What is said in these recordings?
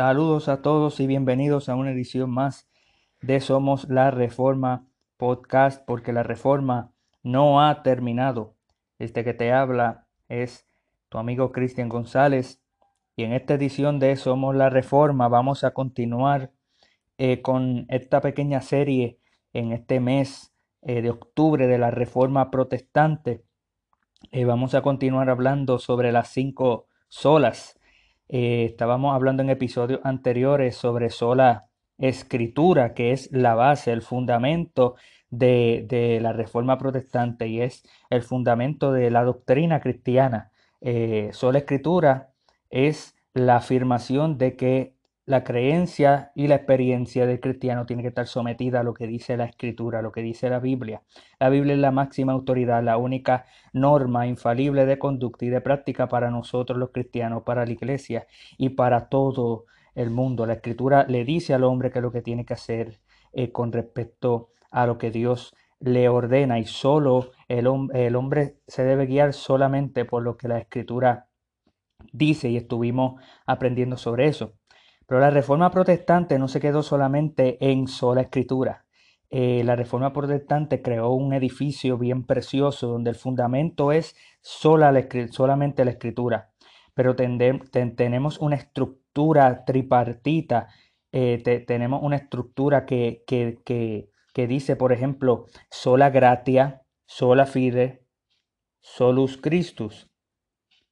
Saludos a todos y bienvenidos a una edición más de Somos la Reforma Podcast, porque la reforma no ha terminado. Este que te habla es tu amigo Cristian González y en esta edición de Somos la Reforma vamos a continuar eh, con esta pequeña serie en este mes eh, de octubre de la Reforma Protestante. Eh, vamos a continuar hablando sobre las cinco solas eh, estábamos hablando en episodios anteriores sobre sola escritura, que es la base, el fundamento de, la reforma protestante y es el fundamento de la doctrina cristiana. Eh, sola escritura es la afirmación de que la creencia y la experiencia del cristiano tiene que estar sometida a lo que dice la escritura, a lo que dice la Biblia. La Biblia es la máxima autoridad, la única norma infalible de conducta y de práctica para nosotros los cristianos, para la iglesia y para todo el mundo. La escritura le dice al hombre que lo que tiene que hacer eh, con respecto a lo que Dios le ordena y solo el, el hombre se debe guiar solamente por lo que la escritura dice y estuvimos aprendiendo sobre eso. Pero la reforma protestante no se quedó solamente en sola escritura. Eh, la reforma protestante creó un edificio bien precioso donde el fundamento es sola solamente la escritura. Pero tenemos una estructura tripartita, eh, tenemos una estructura que, que, que, dice, por ejemplo, sola gratia, sola fide, solus Christus.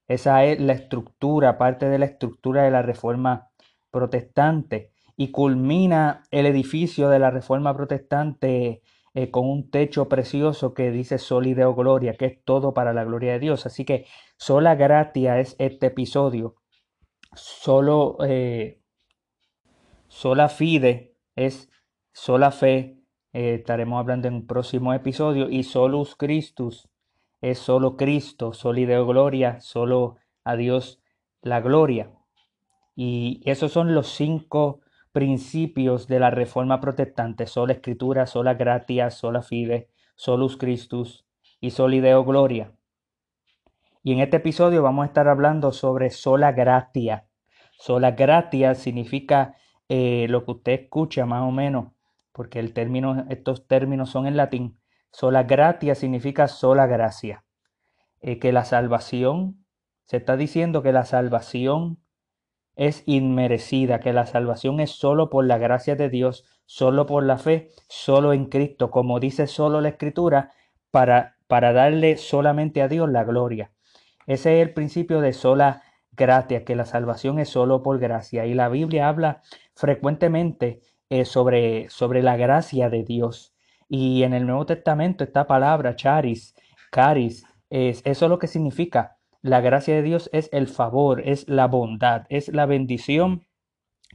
Esa es la estructura, parte de la estructura de la reforma protestante y culmina el edificio de la Reforma Protestante eh, con un techo precioso que dice Solideo Gloria, que es todo para la gloria de Dios. Así que sola gratia es este episodio. Solo, eh, sola fide es sola fe. Eh, estaremos hablando en un próximo episodio. Y solus Christus es solo Cristo. Solideo Gloria, solo a Dios la gloria. Y esos son los cinco principios de la reforma protestante, sola escritura, sola gratia, sola fide, solus Christus y solideo gloria. Y en este episodio vamos a estar hablando sobre sola gratia. Sola gratia significa eh, lo que usted escucha más o menos, porque el término, estos términos son en latín. Sola gratia significa sola gracia. Eh, que la salvación, se está diciendo que la salvación es inmerecida, que la salvación es solo por la gracia de Dios, solo por la fe, solo en Cristo, como dice solo la Escritura, para, para darle solamente a Dios la gloria. Ese es el principio de sola gracia, que la salvación es solo por gracia. Y la Biblia habla frecuentemente eh, sobre, sobre la gracia de Dios. Y en el Nuevo Testamento esta palabra, charis, caris, es, eso es lo que significa la gracia de Dios es el favor, es la bondad, es la bendición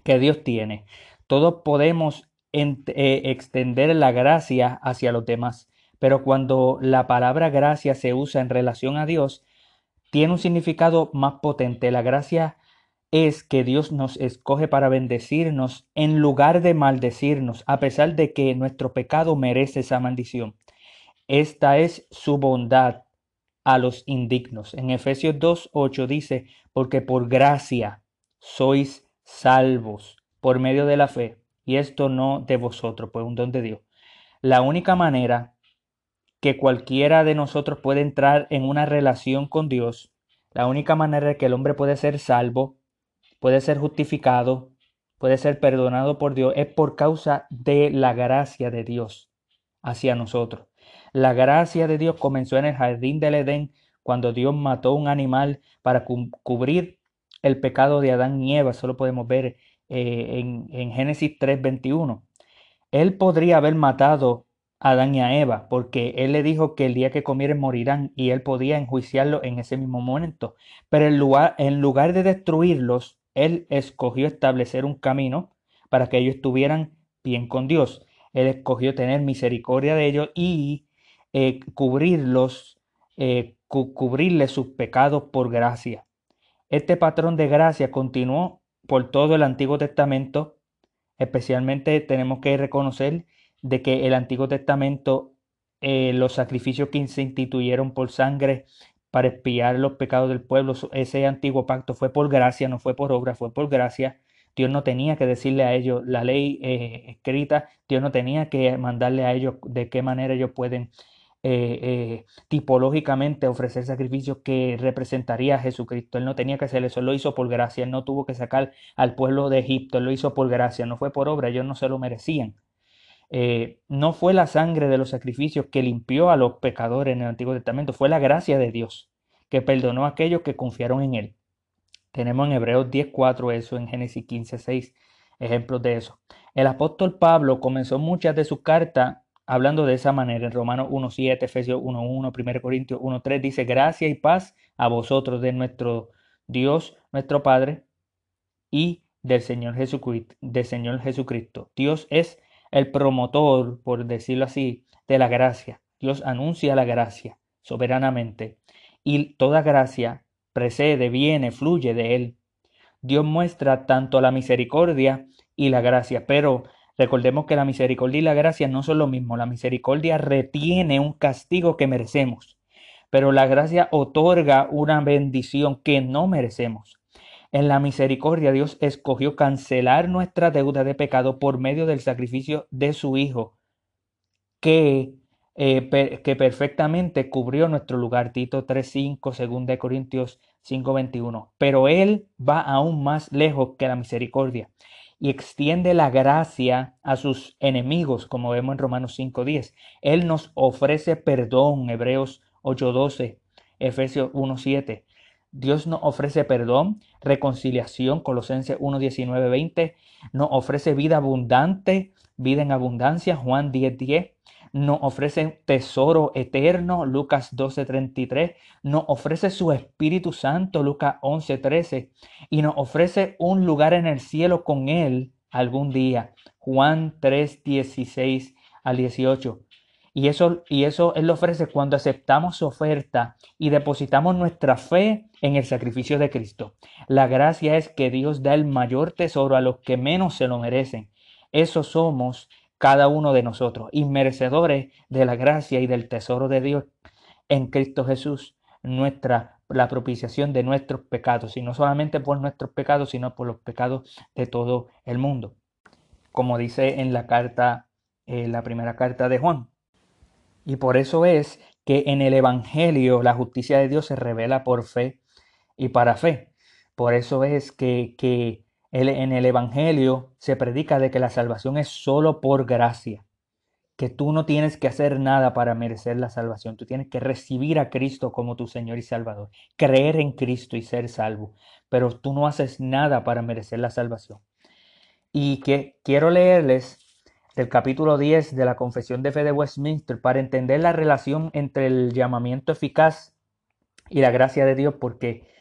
que Dios tiene. Todos podemos eh, extender la gracia hacia los demás, pero cuando la palabra gracia se usa en relación a Dios, tiene un significado más potente. La gracia es que Dios nos escoge para bendecirnos en lugar de maldecirnos, a pesar de que nuestro pecado merece esa maldición. Esta es su bondad, a los indignos. En Efesios 2.8 dice, porque por gracia sois salvos por medio de la fe, y esto no de vosotros, pues un don de Dios. La única manera que cualquiera de nosotros puede entrar en una relación con Dios, la única manera que el hombre puede ser salvo, puede ser justificado, puede ser perdonado por Dios, es por causa de la gracia de Dios hacia nosotros. La gracia de Dios comenzó en el jardín del Edén cuando Dios mató un animal para cubrir el pecado de Adán y Eva. Eso lo podemos ver eh, en, en Génesis 3:21. Él podría haber matado a Adán y a Eva porque él le dijo que el día que comieren morirán y él podía enjuiciarlo en ese mismo momento. Pero en lugar, en lugar de destruirlos, él escogió establecer un camino para que ellos estuvieran bien con Dios. Él escogió tener misericordia de ellos y eh, cubrirlos, eh, sus pecados por gracia. Este patrón de gracia continuó por todo el Antiguo Testamento. Especialmente tenemos que reconocer de que el Antiguo Testamento, eh, los sacrificios que se instituyeron por sangre para expiar los pecados del pueblo, ese antiguo pacto fue por gracia, no fue por obra, fue por gracia. Dios no tenía que decirle a ellos la ley eh, escrita, Dios no tenía que mandarle a ellos de qué manera ellos pueden eh, eh, tipológicamente ofrecer sacrificios que representaría a Jesucristo. Él no tenía que hacer eso, él lo hizo por gracia, él no tuvo que sacar al pueblo de Egipto, él lo hizo por gracia, no fue por obra, ellos no se lo merecían. Eh, no fue la sangre de los sacrificios que limpió a los pecadores en el Antiguo Testamento, fue la gracia de Dios que perdonó a aquellos que confiaron en Él. Tenemos en Hebreos 10.4 eso, en Génesis 15.6 ejemplos de eso. El apóstol Pablo comenzó muchas de sus cartas hablando de esa manera. En Romanos 1.7, Efesios 1.1, 1 Corintios 1.3 dice, gracia y paz a vosotros de nuestro Dios, nuestro Padre y del Señor Jesucristo. Del Señor Jesucristo. Dios es el promotor, por decirlo así, de la gracia. Dios anuncia la gracia soberanamente y toda gracia precede, viene, fluye de Él. Dios muestra tanto la misericordia y la gracia, pero recordemos que la misericordia y la gracia no son lo mismo. La misericordia retiene un castigo que merecemos, pero la gracia otorga una bendición que no merecemos. En la misericordia Dios escogió cancelar nuestra deuda de pecado por medio del sacrificio de su Hijo, que, eh, que perfectamente cubrió nuestro lugar. Tito 3.5, 2 Corintios 5.21. Pero Él va aún más lejos que la misericordia y extiende la gracia a sus enemigos, como vemos en Romanos 5.10. Él nos ofrece perdón, Hebreos 8.12, Efesios 1.7. Dios nos ofrece perdón, reconciliación, Colosenses 1, 19, 20. Nos ofrece vida abundante, vida en abundancia, Juan 10, 10. Nos ofrece tesoro eterno, Lucas 12, 33. Nos ofrece su Espíritu Santo, Lucas 11, 13. Y nos ofrece un lugar en el cielo con Él algún día, Juan 3, 16 al 18. Y eso, y eso Él lo ofrece cuando aceptamos su oferta y depositamos nuestra fe en el sacrificio de Cristo. La gracia es que Dios da el mayor tesoro a los que menos se lo merecen. Eso somos cada uno de nosotros, inmerecedores de la gracia y del tesoro de Dios en Cristo Jesús, nuestra la propiciación de nuestros pecados, y no solamente por nuestros pecados, sino por los pecados de todo el mundo. Como dice en la carta, eh, la primera carta de Juan, y por eso es que en el Evangelio la justicia de Dios se revela por fe y para fe. Por eso es que, que en el Evangelio se predica de que la salvación es solo por gracia, que tú no tienes que hacer nada para merecer la salvación, tú tienes que recibir a Cristo como tu Señor y Salvador, creer en Cristo y ser salvo, pero tú no haces nada para merecer la salvación. Y que quiero leerles del capítulo 10 de la Confesión de Fe de Westminster para entender la relación entre el llamamiento eficaz y la gracia de Dios, porque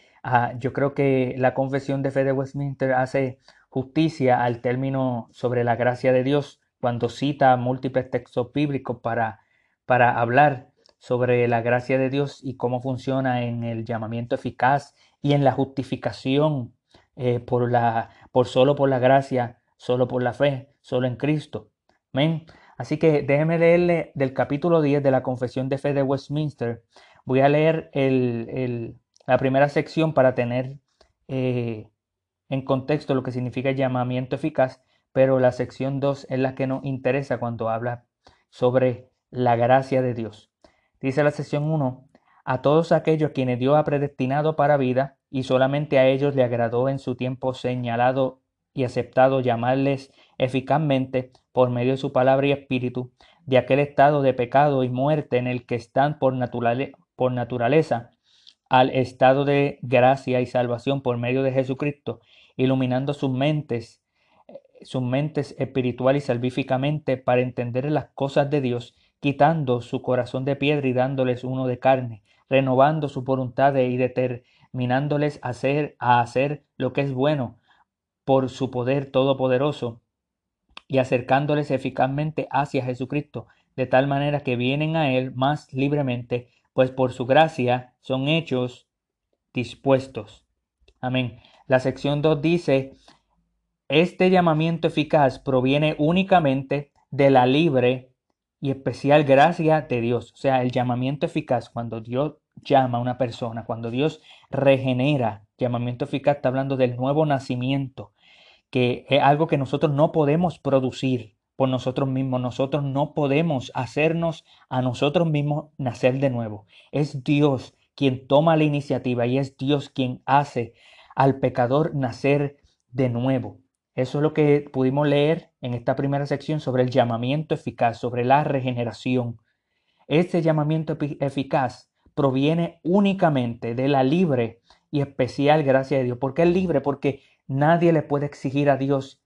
yo creo que la Confesión de Fe de Westminster hace justicia al término sobre la gracia de Dios cuando cita múltiples textos bíblicos para, para hablar sobre la gracia de Dios y cómo funciona en el llamamiento eficaz y en la justificación eh, por, la, por solo por la gracia, solo por la fe, solo en Cristo. Amén. Así que déjeme leerle del capítulo 10 de la Confesión de Fe de Westminster. Voy a leer la primera sección para tener eh, en contexto lo que significa llamamiento eficaz, pero la sección 2 es la que nos interesa cuando habla sobre la gracia de Dios. Dice la sección 1, a todos aquellos quienes Dios ha predestinado para vida y solamente a ellos le agradó en su tiempo señalado y aceptado llamarles eficazmente por medio de su palabra y espíritu de aquel estado de pecado y muerte en el que están por, por naturaleza al estado de gracia y salvación por medio de Jesucristo, iluminando sus mentes, eh, sus mentes espiritual y salvíficamente para entender las cosas de Dios, quitando su corazón de piedra y dándoles uno de carne, renovando su voluntad y determinándoles a hacer, a hacer lo que es bueno por su poder todopoderoso y acercándoles eficazmente hacia Jesucristo, de tal manera que vienen a Él más libremente, pues por su gracia son hechos dispuestos. Amén. La sección 2 dice, este llamamiento eficaz proviene únicamente de la libre y especial gracia de Dios. O sea, el llamamiento eficaz, cuando Dios llama a una persona, cuando Dios regenera, llamamiento eficaz está hablando del nuevo nacimiento, que es algo que nosotros no podemos producir por nosotros mismos. Nosotros no podemos hacernos a nosotros mismos nacer de nuevo. Es Dios quien toma la iniciativa y es Dios quien hace al pecador nacer de nuevo. Eso es lo que pudimos leer en esta primera sección sobre el llamamiento eficaz, sobre la regeneración. Este llamamiento eficaz proviene únicamente de la libre y especial gracia de Dios. ¿Por qué es libre? Porque nadie le puede exigir a Dios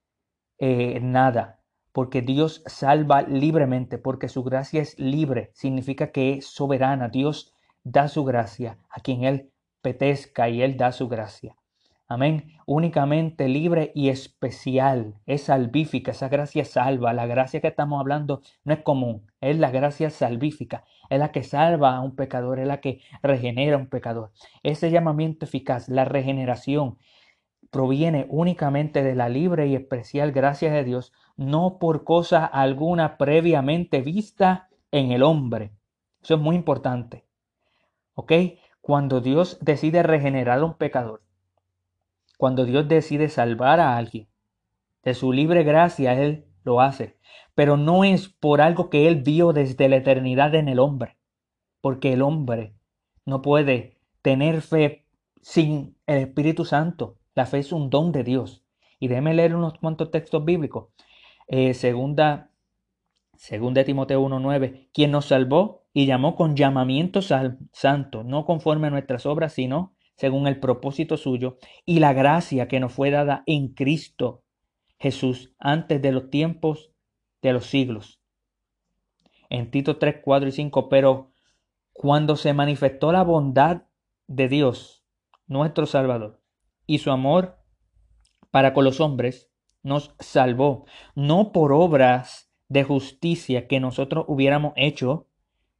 eh, nada. Porque Dios salva libremente, porque su gracia es libre. Significa que es soberana. Dios da su gracia a quien Él petezca y Él da su gracia. Amén. Únicamente libre y especial. Es salvífica. Esa gracia salva. La gracia que estamos hablando no es común. Es la gracia salvífica. Es la que salva a un pecador. Es la que regenera a un pecador. Ese llamamiento eficaz, la regeneración, proviene únicamente de la libre y especial gracia de Dios, no por cosa alguna previamente vista en el hombre. Eso es muy importante. ¿Ok? Cuando Dios decide regenerar a un pecador, cuando Dios decide salvar a alguien, de su libre gracia Él lo hace. Pero no es por algo que Él vio desde la eternidad en el hombre. Porque el hombre no puede tener fe sin el Espíritu Santo. La fe es un don de Dios. Y déjeme leer unos cuantos textos bíblicos. Eh, segunda, segunda Timoteo 1.9. Quien nos salvó y llamó con llamamiento santo, no conforme a nuestras obras, sino según el propósito suyo, y la gracia que nos fue dada en Cristo Jesús antes de los tiempos de los siglos. En Tito 3, 4 y 5, pero cuando se manifestó la bondad de Dios, nuestro Salvador, y su amor para con los hombres, nos salvó, no por obras de justicia que nosotros hubiéramos hecho,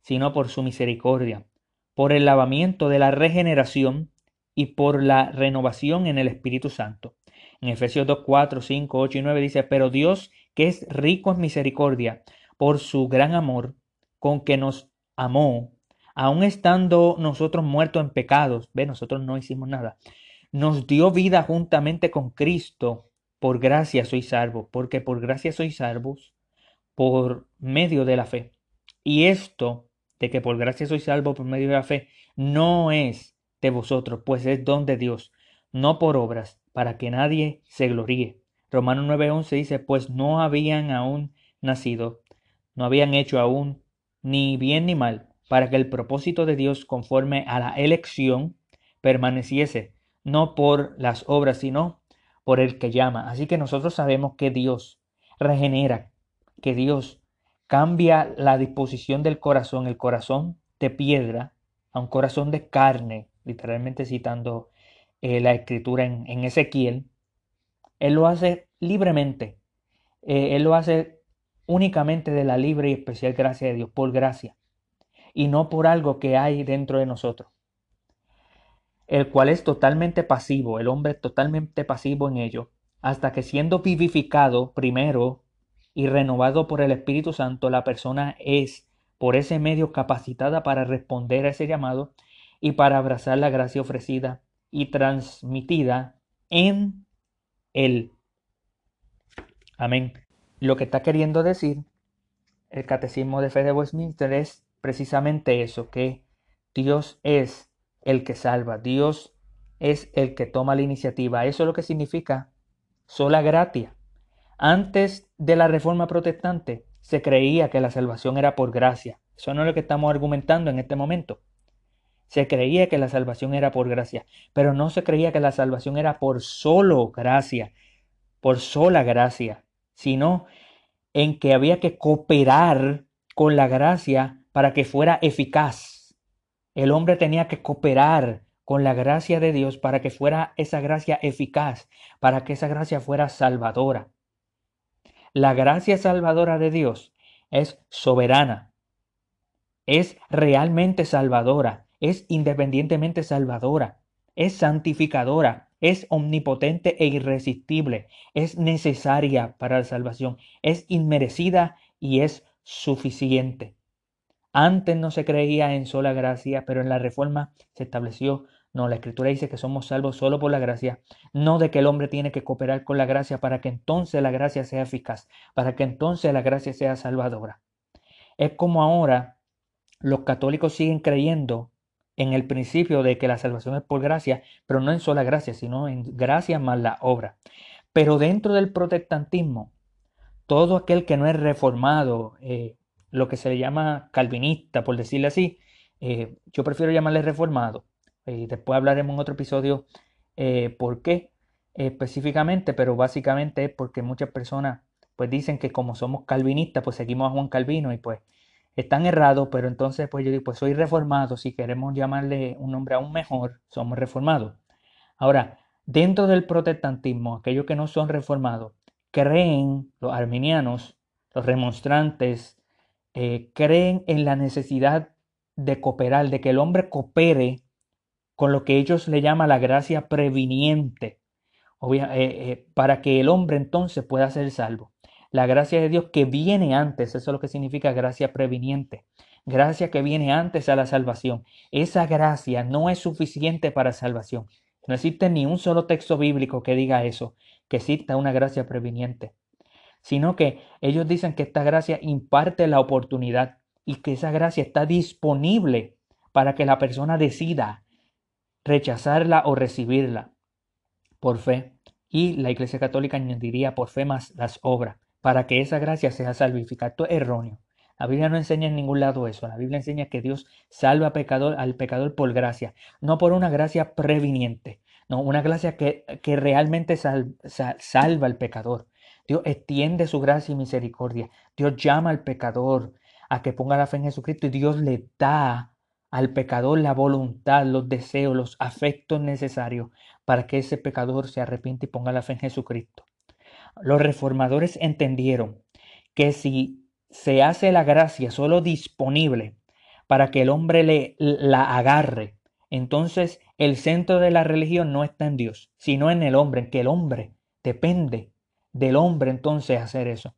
sino por su misericordia, por el lavamiento de la regeneración y por la renovación en el Espíritu Santo. En Efesios 2, 4, 5, 8 y 9 dice, pero Dios, que es rico en misericordia, por su gran amor con que nos amó, aun estando nosotros muertos en pecados, ve, nosotros no hicimos nada, nos dio vida juntamente con Cristo, por gracia sois salvos, porque por gracia sois salvos por medio de la fe. Y esto, de que por gracia sois salvos por medio de la fe, no es de vosotros, pues es don de Dios, no por obras, para que nadie se gloríe. Romanos 9:11 dice, pues no habían aún nacido, no habían hecho aún ni bien ni mal, para que el propósito de Dios conforme a la elección permaneciese, no por las obras, sino por el que llama. Así que nosotros sabemos que Dios regenera, que Dios cambia la disposición del corazón, el corazón de piedra, a un corazón de carne, literalmente citando eh, la escritura en, Ezequiel, Él lo hace libremente. Eh, él lo hace únicamente de la libre y especial gracia de Dios, por gracia, y no por algo que hay dentro de nosotros, el cual es totalmente pasivo, el hombre es totalmente pasivo en ello, hasta que siendo vivificado primero y renovado por el Espíritu Santo, la persona es por ese medio capacitada para responder a ese llamado y para abrazar la gracia ofrecida y transmitida en Él. Amén. Lo que está queriendo decir el Catecismo de Fe de Westminster es precisamente eso, que Dios es el que salva, Dios es el que toma la iniciativa. Eso es lo que significa sola gratia. Antes de la reforma protestante se creía que la salvación era por gracia. Eso no es lo que estamos argumentando en este momento. Se creía que la salvación era por gracia, pero no se creía que la salvación era por solo gracia, por sola gracia, sino en que había que cooperar con la gracia para que fuera eficaz. El hombre tenía que cooperar con la gracia de Dios para que fuera esa gracia eficaz, para que esa gracia fuera salvadora. La gracia salvadora de Dios es soberana, es realmente salvadora, es independientemente salvadora, es santificadora, es omnipotente e irresistible, es necesaria para la salvación, es inmerecida y es suficiente. Antes no se creía en sola gracia, pero en la reforma se estableció No, la escritura dice que somos salvos solo por la gracia, no de que el hombre tiene que cooperar con la gracia para que entonces la gracia sea eficaz, para que entonces la gracia sea salvadora. Es como ahora los católicos siguen creyendo en el principio de que la salvación es por gracia, pero no en sola gracia, sino en gracia más la obra. Pero dentro del protestantismo, todo aquel que no es reformado, eh, lo que se le llama calvinista, por decirle así, eh, yo prefiero llamarle reformado, y después hablaremos en otro episodio eh, por qué específicamente, pero básicamente es porque muchas personas pues dicen que como somos calvinistas, pues seguimos a Juan Calvino y pues están errados, pero entonces pues yo digo, pues soy reformado, si queremos llamarle un nombre aún mejor, somos reformados. Ahora, dentro del protestantismo, aquellos que no son reformados, creen, los arminianos, los remonstrantes, eh, creen en la necesidad de cooperar, de que el hombre coopere con lo que ellos le llaman la gracia previniente, eh, eh, para que el hombre entonces pueda ser salvo. La gracia de Dios que viene antes, eso es lo que significa gracia previniente. Gracia que viene antes a la salvación. Esa gracia no es suficiente para salvación. No existe ni un solo texto bíblico que diga eso, que exista una gracia previniente. Sino que ellos dicen que esta gracia imparte la oportunidad y que esa gracia está disponible para que la persona decida rechazarla o recibirla por fe. Y la Iglesia Católica añadiría por fe más las obras, para que esa gracia sea salvificada. Esto es erróneo. La Biblia no enseña en ningún lado eso. La Biblia enseña que Dios salva al pecador por gracia, no por una gracia previniente, no, una gracia que, que realmente salva al pecador. Dios extiende su gracia y misericordia. Dios llama al pecador a que ponga la fe en Jesucristo y Dios le da al pecador la voluntad, los deseos, los afectos necesarios para que ese pecador se arrepiente y ponga la fe en Jesucristo. Los reformadores entendieron que si se hace la gracia solo disponible para que el hombre le, la agarre, entonces el centro de la religión no está en Dios, sino en el hombre, en que el hombre depende del hombre entonces hacer eso.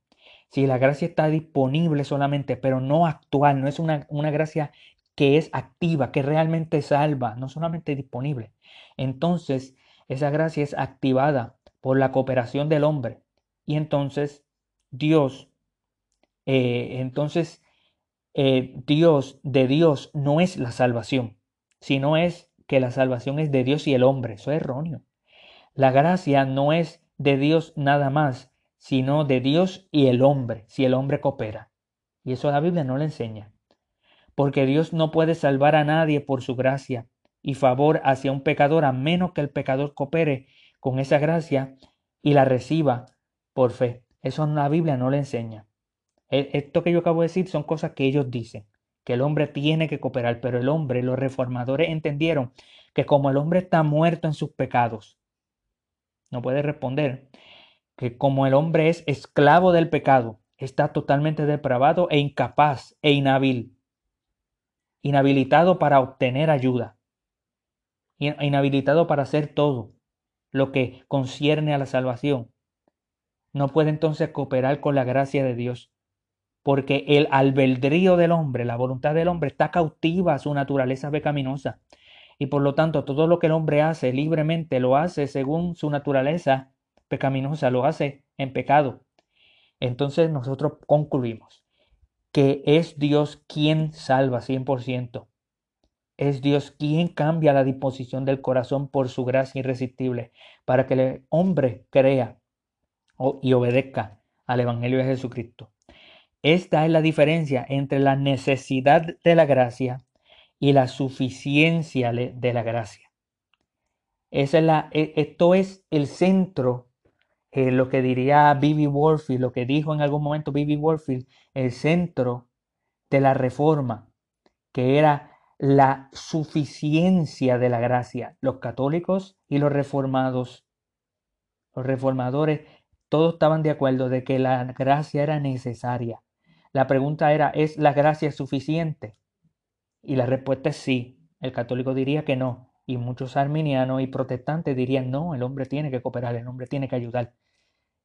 Si la gracia está disponible solamente, pero no actual, no es una, una gracia que es activa, que realmente salva, no solamente disponible. Entonces, esa gracia es activada por la cooperación del hombre. Y entonces, Dios, eh, entonces, eh, Dios, de Dios no es la salvación, sino es que la salvación es de Dios y el hombre. Eso es erróneo. La gracia no es de Dios nada más, sino de Dios y el hombre, si el hombre coopera. Y eso la Biblia no le enseña porque Dios no puede salvar a nadie por su gracia y favor hacia un pecador a menos que el pecador coopere con esa gracia y la reciba por fe. Eso la Biblia no le enseña. E, esto que yo acabo de decir son cosas que ellos dicen, que el hombre tiene que cooperar, pero el hombre, los reformadores entendieron que como el hombre está muerto en sus pecados, no puede responder, que como el hombre es esclavo del pecado, está totalmente depravado e incapaz e inhábil inhabilitado para obtener ayuda, inhabilitado para hacer todo lo que concierne a la salvación. No puede entonces cooperar con la gracia de Dios, porque el albedrío del hombre, la voluntad del hombre, está cautiva a su naturaleza pecaminosa. Y por lo tanto, todo lo que el hombre hace libremente lo hace según su naturaleza pecaminosa, lo hace en pecado. Entonces nosotros concluimos que es Dios quien salva 100%. Es Dios quien cambia la disposición del corazón por su gracia irresistible para que el hombre crea y obedezca al Evangelio de Jesucristo. Esta es la diferencia entre la necesidad de la gracia y la suficiencia de la gracia. Esa es la, e, esto es el centro eh, lo que diría Bibi Warfield, lo que dijo en algún momento Bibi Warfield, el centro de la reforma, que era la suficiencia de la gracia. Los católicos y los reformados, los reformadores, todos estaban de acuerdo de que la gracia era necesaria. La pregunta era, ¿es la gracia suficiente? Y la respuesta es sí. El católico diría que no. Y muchos arminianos y protestantes dirían, no, el hombre tiene que cooperar, el hombre tiene que ayudar.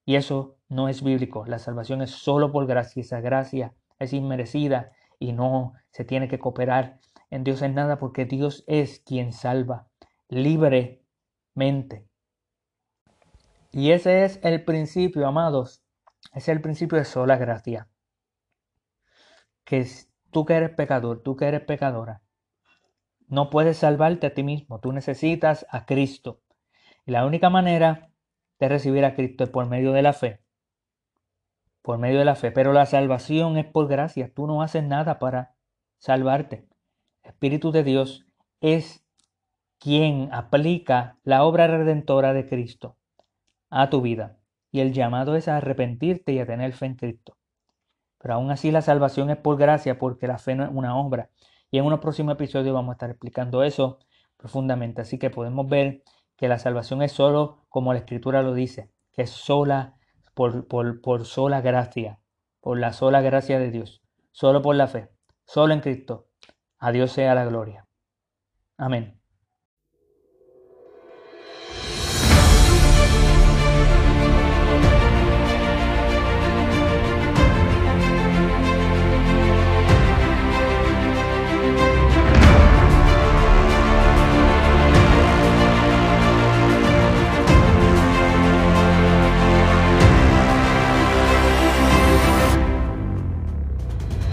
Y eso no es bíblico. La salvación es solo por gracia. Esa gracia es inmerecida y no se tiene que cooperar en Dios en nada porque Dios es quien salva. libremente. Y ese es el principio, amados. Ese es el principio de sola gracia. Que tú que eres pecador, tú que eres pecadora, no puedes salvarte a ti mismo. Tú necesitas a Cristo. Y la única manera de recibir a Cristo es por medio de la fe. Por medio de la fe. Pero la salvación es por gracia. Tú no haces nada para salvarte. El Espíritu de Dios es quien aplica la obra redentora de Cristo a tu vida. Y el llamado es a arrepentirte y a tener fe en Cristo. Pero aún así la salvación es por gracia porque la fe no es una obra. Y en unos próximos episodios vamos a estar explicando eso profundamente. Así que podemos ver que la salvación es solo como la escritura lo dice, que es sola, por, por, por sola gracia, por la sola gracia de Dios, solo por la fe, solo en Cristo. A Dios sea la gloria. Amén.